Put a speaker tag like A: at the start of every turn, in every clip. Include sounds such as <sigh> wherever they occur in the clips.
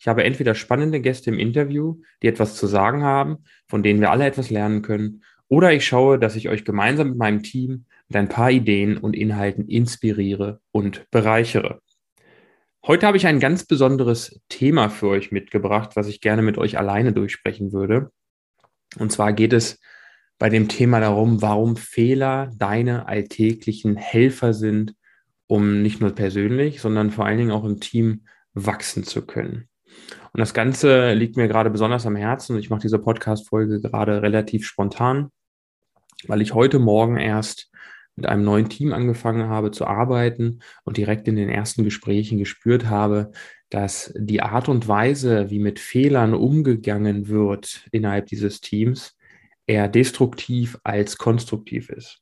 A: ich habe entweder spannende Gäste im Interview, die etwas zu sagen haben, von denen wir alle etwas lernen können, oder ich schaue, dass ich euch gemeinsam mit meinem Team mit ein paar Ideen und Inhalten inspiriere und bereichere. Heute habe ich ein ganz besonderes Thema für euch mitgebracht, was ich gerne mit euch alleine durchsprechen würde. Und zwar geht es bei dem Thema darum, warum Fehler deine alltäglichen Helfer sind, um nicht nur persönlich, sondern vor allen Dingen auch im Team wachsen zu können. Und das Ganze liegt mir gerade besonders am Herzen. Ich mache diese Podcast-Folge gerade relativ spontan, weil ich heute Morgen erst mit einem neuen Team angefangen habe zu arbeiten und direkt in den ersten Gesprächen gespürt habe, dass die Art und Weise, wie mit Fehlern umgegangen wird innerhalb dieses Teams, eher destruktiv als konstruktiv ist.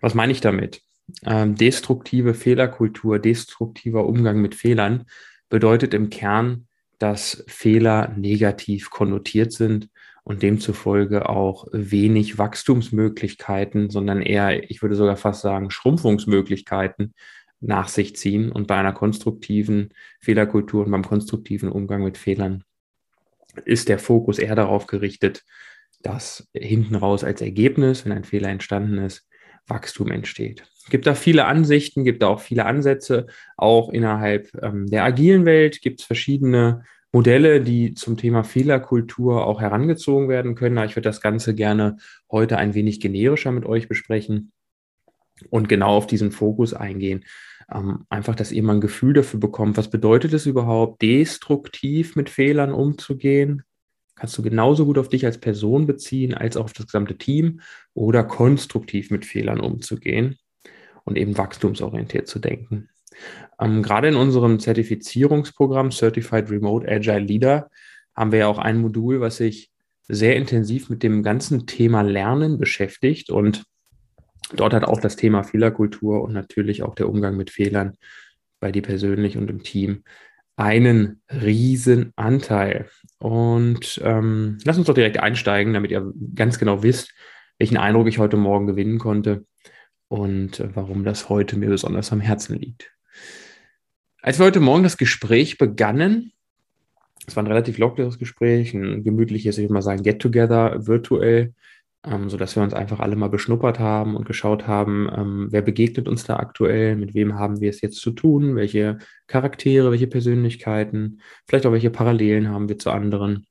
A: Was meine ich damit? Ähm, destruktive Fehlerkultur, destruktiver Umgang mit Fehlern bedeutet im Kern, dass Fehler negativ konnotiert sind und demzufolge auch wenig Wachstumsmöglichkeiten, sondern eher, ich würde sogar fast sagen, Schrumpfungsmöglichkeiten nach sich ziehen. Und bei einer konstruktiven Fehlerkultur und beim konstruktiven Umgang mit Fehlern ist der Fokus eher darauf gerichtet, dass hinten raus als Ergebnis, wenn ein Fehler entstanden ist, Wachstum entsteht. Es gibt da viele Ansichten, gibt da auch viele Ansätze. Auch innerhalb ähm, der agilen Welt gibt es verschiedene Modelle, die zum Thema Fehlerkultur auch herangezogen werden können. Ich würde das Ganze gerne heute ein wenig generischer mit euch besprechen und genau auf diesen Fokus eingehen. Ähm, einfach, dass ihr mal ein Gefühl dafür bekommt, was bedeutet es überhaupt, destruktiv mit Fehlern umzugehen? Kannst du genauso gut auf dich als Person beziehen, als auch auf das gesamte Team oder konstruktiv mit Fehlern umzugehen und eben wachstumsorientiert zu denken. Ähm, gerade in unserem Zertifizierungsprogramm Certified Remote Agile Leader haben wir ja auch ein Modul, was sich sehr intensiv mit dem ganzen Thema Lernen beschäftigt und dort hat auch das Thema Fehlerkultur und natürlich auch der Umgang mit Fehlern bei dir persönlich und im Team einen riesen Anteil. Und ähm, lass uns doch direkt einsteigen, damit ihr ganz genau wisst, welchen Eindruck ich heute Morgen gewinnen konnte und warum das heute mir besonders am Herzen liegt. Als wir heute Morgen das Gespräch begannen, es war ein relativ lockeres Gespräch, ein gemütliches, ich würde mal sagen, Get-Together virtuell, ähm, sodass wir uns einfach alle mal beschnuppert haben und geschaut haben, ähm, wer begegnet uns da aktuell, mit wem haben wir es jetzt zu tun, welche Charaktere, welche Persönlichkeiten, vielleicht auch welche Parallelen haben wir zu anderen.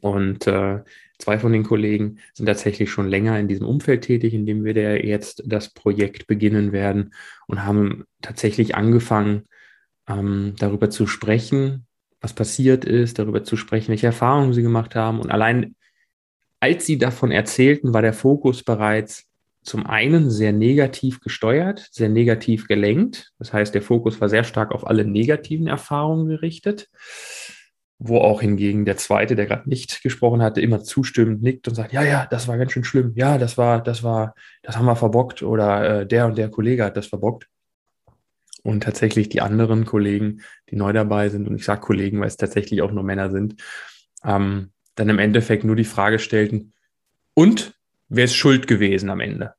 A: Und äh, zwei von den Kollegen sind tatsächlich schon länger in diesem Umfeld tätig, in dem wir jetzt das Projekt beginnen werden und haben tatsächlich angefangen, ähm, darüber zu sprechen, was passiert ist, darüber zu sprechen, welche Erfahrungen sie gemacht haben. Und allein als sie davon erzählten, war der Fokus bereits zum einen sehr negativ gesteuert, sehr negativ gelenkt. Das heißt, der Fokus war sehr stark auf alle negativen Erfahrungen gerichtet, wo auch hingegen der zweite, der gerade nicht gesprochen hatte, immer zustimmend nickt und sagt, ja, ja, das war ganz schön schlimm. Ja, das war, das war, das haben wir verbockt oder äh, der und der Kollege hat das verbockt. Und tatsächlich die anderen Kollegen, die neu dabei sind, und ich sage Kollegen, weil es tatsächlich auch nur Männer sind, ähm, dann im Endeffekt nur die Frage stellten, und wer ist schuld gewesen am Ende?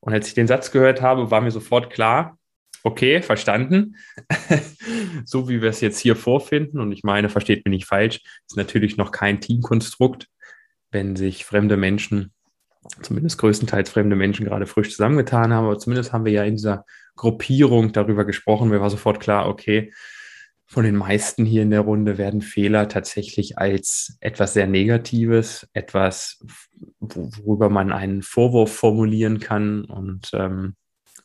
A: Und als ich den Satz gehört habe, war mir sofort klar, okay, verstanden. <laughs> so wie wir es jetzt hier vorfinden, und ich meine, versteht mich nicht falsch, ist natürlich noch kein Teamkonstrukt, wenn sich fremde Menschen, zumindest größtenteils fremde Menschen, gerade frisch zusammengetan haben. Aber zumindest haben wir ja in dieser Gruppierung darüber gesprochen. Mir war sofort klar, okay, von den meisten hier in der Runde werden Fehler tatsächlich als etwas sehr Negatives, etwas, worüber man einen Vorwurf formulieren kann und ähm,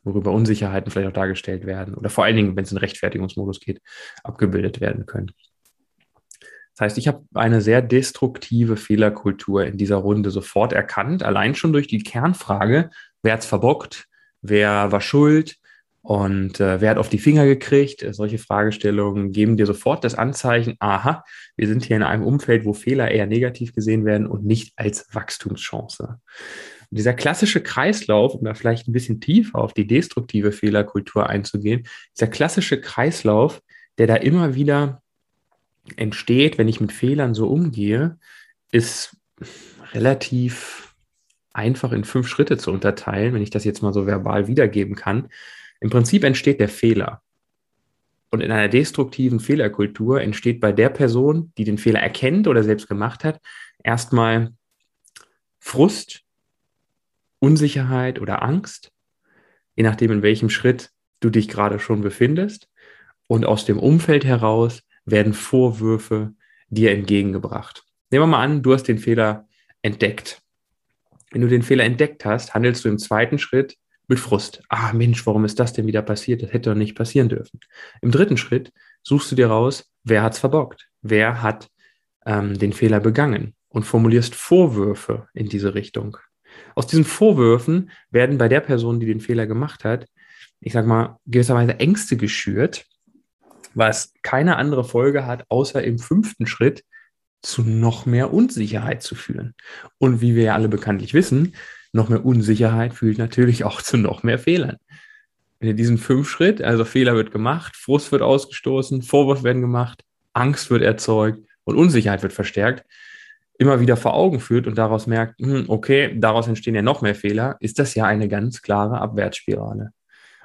A: worüber Unsicherheiten vielleicht auch dargestellt werden oder vor allen Dingen, wenn es in Rechtfertigungsmodus geht, abgebildet werden können. Das heißt, ich habe eine sehr destruktive Fehlerkultur in dieser Runde sofort erkannt, allein schon durch die Kernfrage, wer hat es verbockt, wer war schuld, Und äh, wer hat auf die Finger gekriegt? Solche Fragestellungen geben dir sofort das Anzeichen, aha, wir sind hier in einem Umfeld, wo Fehler eher negativ gesehen werden und nicht als Wachstumschance. Und dieser klassische Kreislauf, um da vielleicht ein bisschen tiefer auf die destruktive Fehlerkultur einzugehen, dieser klassische Kreislauf, der da immer wieder entsteht, wenn ich mit Fehlern so umgehe, ist relativ einfach in fünf Schritte zu unterteilen, wenn ich das jetzt mal so verbal wiedergeben kann. Im Prinzip entsteht der Fehler. Und in einer destruktiven Fehlerkultur entsteht bei der Person, die den Fehler erkennt oder selbst gemacht hat, erstmal Frust, Unsicherheit oder Angst, je nachdem, in welchem Schritt du dich gerade schon befindest. Und aus dem Umfeld heraus werden Vorwürfe dir entgegengebracht. Nehmen wir mal an, du hast den Fehler entdeckt. Wenn du den Fehler entdeckt hast, handelst du im zweiten Schritt mit Frust. Ah, Mensch, warum ist das denn wieder passiert? Das hätte doch nicht passieren dürfen. Im dritten Schritt suchst du dir raus, wer hat's verbockt? Wer hat ähm, den Fehler begangen? Und formulierst Vorwürfe in diese Richtung. Aus diesen Vorwürfen werden bei der Person, die den Fehler gemacht hat, ich sag mal, gewisserweise Ängste geschürt, was keine andere Folge hat, außer im fünften Schritt zu noch mehr Unsicherheit zu führen. Und wie wir ja alle bekanntlich wissen, noch mehr Unsicherheit führt natürlich auch zu noch mehr Fehlern. Ihr diesen fünf Schritt, also Fehler wird gemacht, Frust wird ausgestoßen, Vorwurf werden gemacht, Angst wird erzeugt und Unsicherheit wird verstärkt, immer wieder vor Augen führt und daraus merkt, hm, okay, daraus entstehen ja noch mehr Fehler, ist das ja eine ganz klare Abwärtsspirale.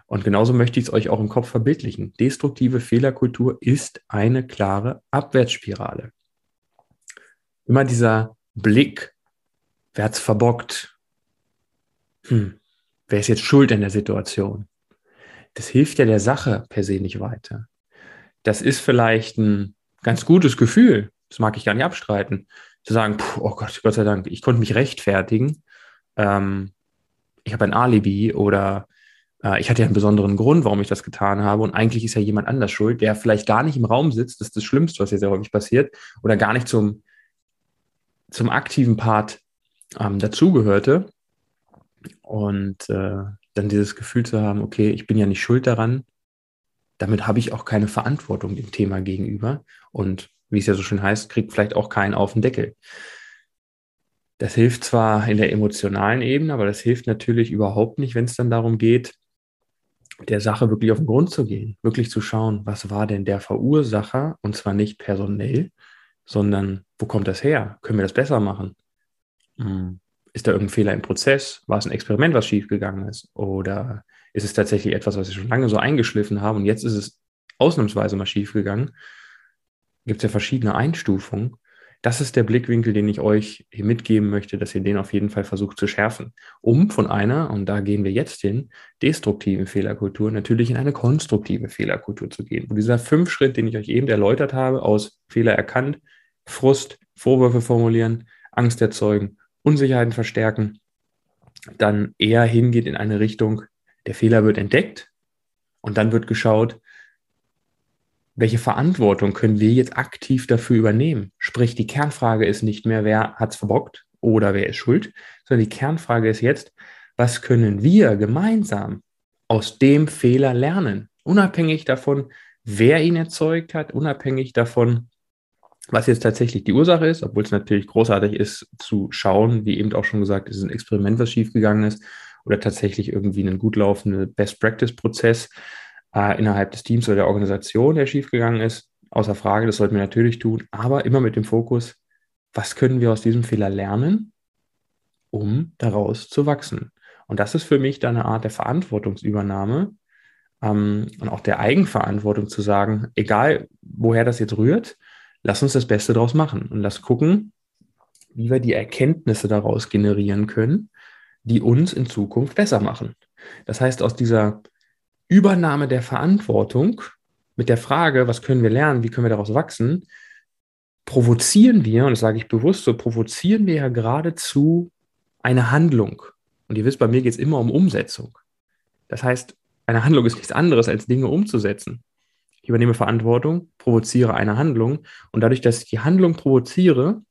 A: Und genauso möchte ich es euch auch im Kopf verbildlichen. Destruktive Fehlerkultur ist eine klare Abwärtsspirale. Immer dieser Blick, wer hat's verbockt? Hm, wer ist jetzt schuld in der Situation? Das hilft ja der Sache per se nicht weiter. Das ist vielleicht ein ganz gutes Gefühl, das mag ich gar nicht abstreiten, zu sagen, oh Gott, Gott sei Dank, ich konnte mich rechtfertigen, ähm, ich habe ein Alibi oder äh, ich hatte ja einen besonderen Grund, warum ich das getan habe und eigentlich ist ja jemand anders schuld, der vielleicht gar nicht im Raum sitzt, das ist das Schlimmste, was hier sehr häufig passiert, oder gar nicht zum, zum aktiven Part ähm, dazugehörte und äh, dann dieses Gefühl zu haben, okay, ich bin ja nicht schuld daran, damit habe ich auch keine Verantwortung dem Thema gegenüber und wie es ja so schön heißt, kriegt vielleicht auch keinen auf den Deckel. Das hilft zwar in der emotionalen Ebene, aber das hilft natürlich überhaupt nicht, wenn es dann darum geht, der Sache wirklich auf den Grund zu gehen, wirklich zu schauen, was war denn der Verursacher und zwar nicht personell, sondern wo kommt das her? Können wir das besser machen? Hm. Ist da irgendein Fehler im Prozess? War es ein Experiment, was schiefgegangen ist? Oder ist es tatsächlich etwas, was wir schon lange so eingeschliffen haben und jetzt ist es ausnahmsweise mal schiefgegangen? gibt es ja verschiedene Einstufungen. Das ist der Blickwinkel, den ich euch hier mitgeben möchte, dass ihr den auf jeden Fall versucht zu schärfen, um von einer, und da gehen wir jetzt hin, destruktiven Fehlerkultur natürlich in eine konstruktive Fehlerkultur zu gehen. Und dieser fünf Schritt, den ich euch eben erläutert habe, aus Fehler erkannt, Frust, Vorwürfe formulieren, Angst erzeugen, Unsicherheiten verstärken, dann eher hingeht in eine Richtung, der Fehler wird entdeckt und dann wird geschaut, welche Verantwortung können wir jetzt aktiv dafür übernehmen? Sprich, die Kernfrage ist nicht mehr, wer hat es verbockt oder wer ist schuld, sondern die Kernfrage ist jetzt, was können wir gemeinsam aus dem Fehler lernen? Unabhängig davon, wer ihn erzeugt hat, unabhängig davon, was jetzt tatsächlich die Ursache ist, obwohl es natürlich großartig ist zu schauen, wie eben auch schon gesagt, ist es ein Experiment, was schiefgegangen ist oder tatsächlich irgendwie ein gut laufender Best-Practice-Prozess äh, innerhalb des Teams oder der Organisation, der schiefgegangen ist. Außer Frage, das sollten wir natürlich tun, aber immer mit dem Fokus, was können wir aus diesem Fehler lernen, um daraus zu wachsen. Und das ist für mich dann eine Art der Verantwortungsübernahme ähm, und auch der Eigenverantwortung zu sagen, egal woher das jetzt rührt, lass uns das Beste daraus machen und lass gucken, wie wir die Erkenntnisse daraus generieren können, die uns in Zukunft besser machen. Das heißt, aus dieser Übernahme der Verantwortung mit der Frage, was können wir lernen, wie können wir daraus wachsen, provozieren wir, und das sage ich bewusst so, provozieren wir ja geradezu eine Handlung. Und ihr wisst, bei mir geht es immer um Umsetzung. Das heißt, eine Handlung ist nichts anderes, als Dinge umzusetzen. Ich übernehme Verantwortung, provoziere eine Handlung und dadurch, dass ich die Handlung provoziere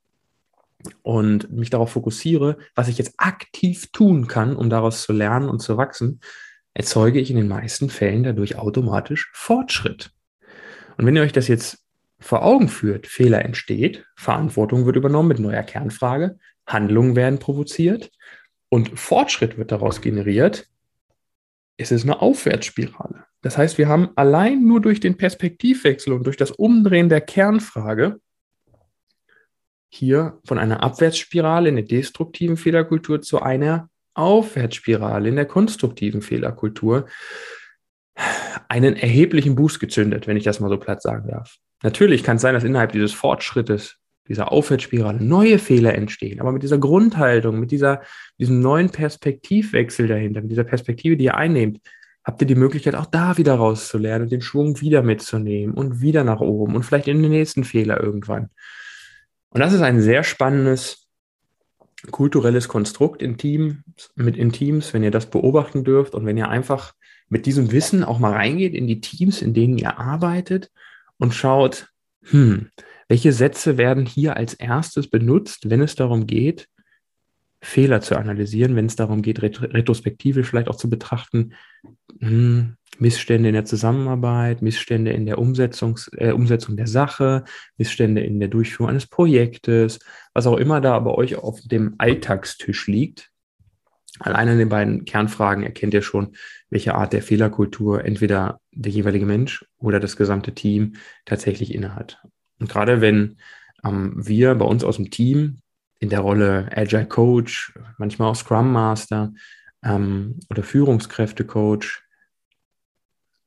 A: und mich darauf fokussiere, was ich jetzt aktiv tun kann, um daraus zu lernen und zu wachsen, erzeuge ich in den meisten Fällen dadurch automatisch Fortschritt. Und wenn ihr euch das jetzt vor Augen führt, Fehler entsteht, Verantwortung wird übernommen mit neuer Kernfrage, Handlungen werden provoziert und Fortschritt wird daraus generiert, ist es eine Aufwärtsspirale. Das heißt, wir haben allein nur durch den Perspektivwechsel und durch das Umdrehen der Kernfrage hier von einer Abwärtsspirale in der destruktiven Fehlerkultur zu einer Aufwärtsspirale in der konstruktiven Fehlerkultur einen erheblichen Boost gezündet, wenn ich das mal so platt sagen darf. Natürlich kann es sein, dass innerhalb dieses Fortschrittes, dieser Aufwärtsspirale, neue Fehler entstehen. Aber mit dieser Grundhaltung, mit dieser, diesem neuen Perspektivwechsel dahinter, mit dieser Perspektive, die ihr einnehmt, habt ihr die Möglichkeit, auch da wieder rauszulernen und den Schwung wieder mitzunehmen und wieder nach oben und vielleicht in den nächsten Fehler irgendwann. Und das ist ein sehr spannendes kulturelles Konstrukt in Teams, mit in Teams, wenn ihr das beobachten dürft und wenn ihr einfach mit diesem Wissen auch mal reingeht in die Teams, in denen ihr arbeitet und schaut, hm, welche Sätze werden hier als erstes benutzt, wenn es darum geht, Fehler zu analysieren, wenn es darum geht, retrospektivisch vielleicht auch zu betrachten, hm, Missstände in der Zusammenarbeit, Missstände in der Umsetzungs, äh, Umsetzung der Sache, Missstände in der Durchführung eines Projektes, was auch immer da bei euch auf dem Alltagstisch liegt. Alleine in den beiden Kernfragen erkennt ihr schon, welche Art der Fehlerkultur entweder der jeweilige Mensch oder das gesamte Team tatsächlich innehat. Und gerade wenn ähm, wir bei uns aus dem Team in der Rolle Agile Coach, manchmal auch Scrum Master ähm, oder Führungskräfte Coach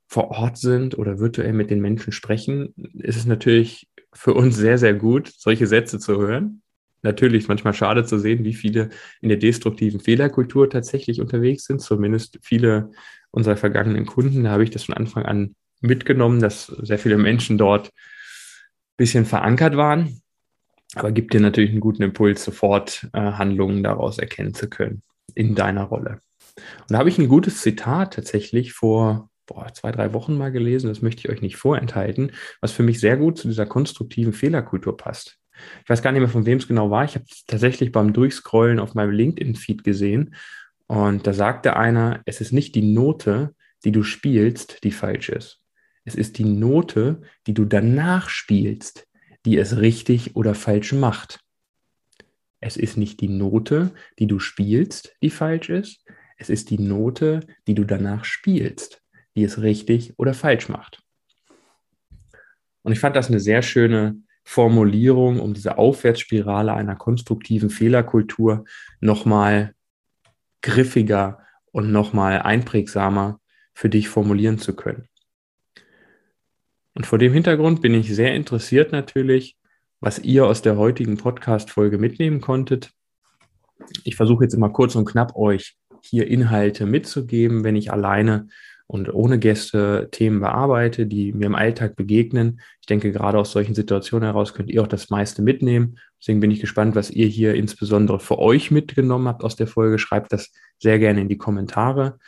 A: vor Ort sind oder virtuell mit den Menschen sprechen, ist es natürlich für uns sehr, sehr gut, solche Sätze zu hören. Natürlich ist manchmal schade zu sehen, wie viele in der destruktiven Fehlerkultur tatsächlich unterwegs sind. Zumindest viele unserer vergangenen Kunden. Da habe ich das von Anfang an mitgenommen, dass sehr viele Menschen dort bisschen verankert waren aber gibt dir natürlich einen guten Impuls, sofort äh, Handlungen daraus erkennen zu können in deiner Rolle. Und da habe ich ein gutes Zitat tatsächlich vor boah, zwei, drei Wochen mal gelesen, das möchte ich euch nicht vorenthalten, was für mich sehr gut zu dieser konstruktiven Fehlerkultur passt. Ich weiß gar nicht mehr, von wem es genau war. Ich habe es tatsächlich beim Durchscrollen auf meinem LinkedIn-Feed gesehen. Und da sagte einer, es ist nicht die Note, die du spielst, die falsch ist. Es ist die Note, die du danach spielst, die es richtig oder falsch macht. Es ist nicht die Note, die du spielst, die falsch ist. Es ist die Note, die du danach spielst, die es richtig oder falsch macht. Und ich fand das eine sehr schöne Formulierung, um diese Aufwärtsspirale einer konstruktiven Fehlerkultur nochmal griffiger und nochmal einprägsamer für dich formulieren zu können. Und vor dem Hintergrund bin ich sehr interessiert natürlich, was ihr aus der heutigen Podcast-Folge mitnehmen konntet. Ich versuche jetzt immer kurz und knapp euch hier Inhalte mitzugeben, wenn ich alleine und ohne Gäste Themen bearbeite, die mir im Alltag begegnen. Ich denke, gerade aus solchen Situationen heraus könnt ihr auch das meiste mitnehmen. Deswegen bin ich gespannt, was ihr hier insbesondere für euch mitgenommen habt aus der Folge. Schreibt das sehr gerne in die Kommentare.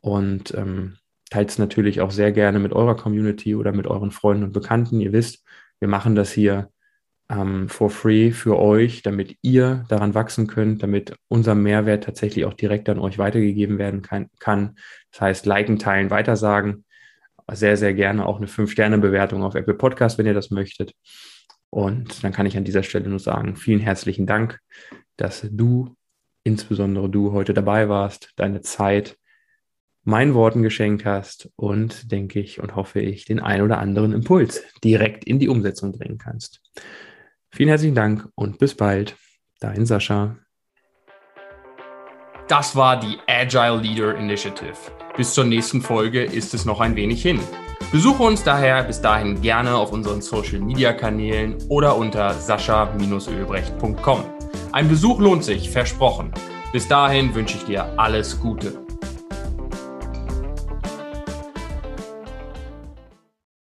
A: Und ähm, Teilt es natürlich auch sehr gerne mit eurer Community oder mit euren Freunden und Bekannten. Ihr wisst, wir machen das hier ähm, for free für euch, damit ihr daran wachsen könnt, damit unser Mehrwert tatsächlich auch direkt an euch weitergegeben werden kann. kann. Das heißt, liken, teilen, weitersagen. Sehr, sehr gerne auch eine 5-Sterne-Bewertung auf Apple Podcast, wenn ihr das möchtet. Und dann kann ich an dieser Stelle nur sagen, vielen herzlichen Dank, dass du, insbesondere du, heute dabei warst, deine Zeit meinen Worten geschenkt hast und, denke ich und hoffe ich, den ein oder anderen Impuls direkt in die Umsetzung bringen kannst. Vielen herzlichen Dank und bis bald. Dein Sascha.
B: Das war die Agile Leader Initiative. Bis zur nächsten Folge ist es noch ein wenig hin. Besuche uns daher bis dahin gerne auf unseren Social Media Kanälen oder unter sascha-ölbrecht.com. Ein Besuch lohnt sich, versprochen. Bis dahin wünsche ich dir alles Gute.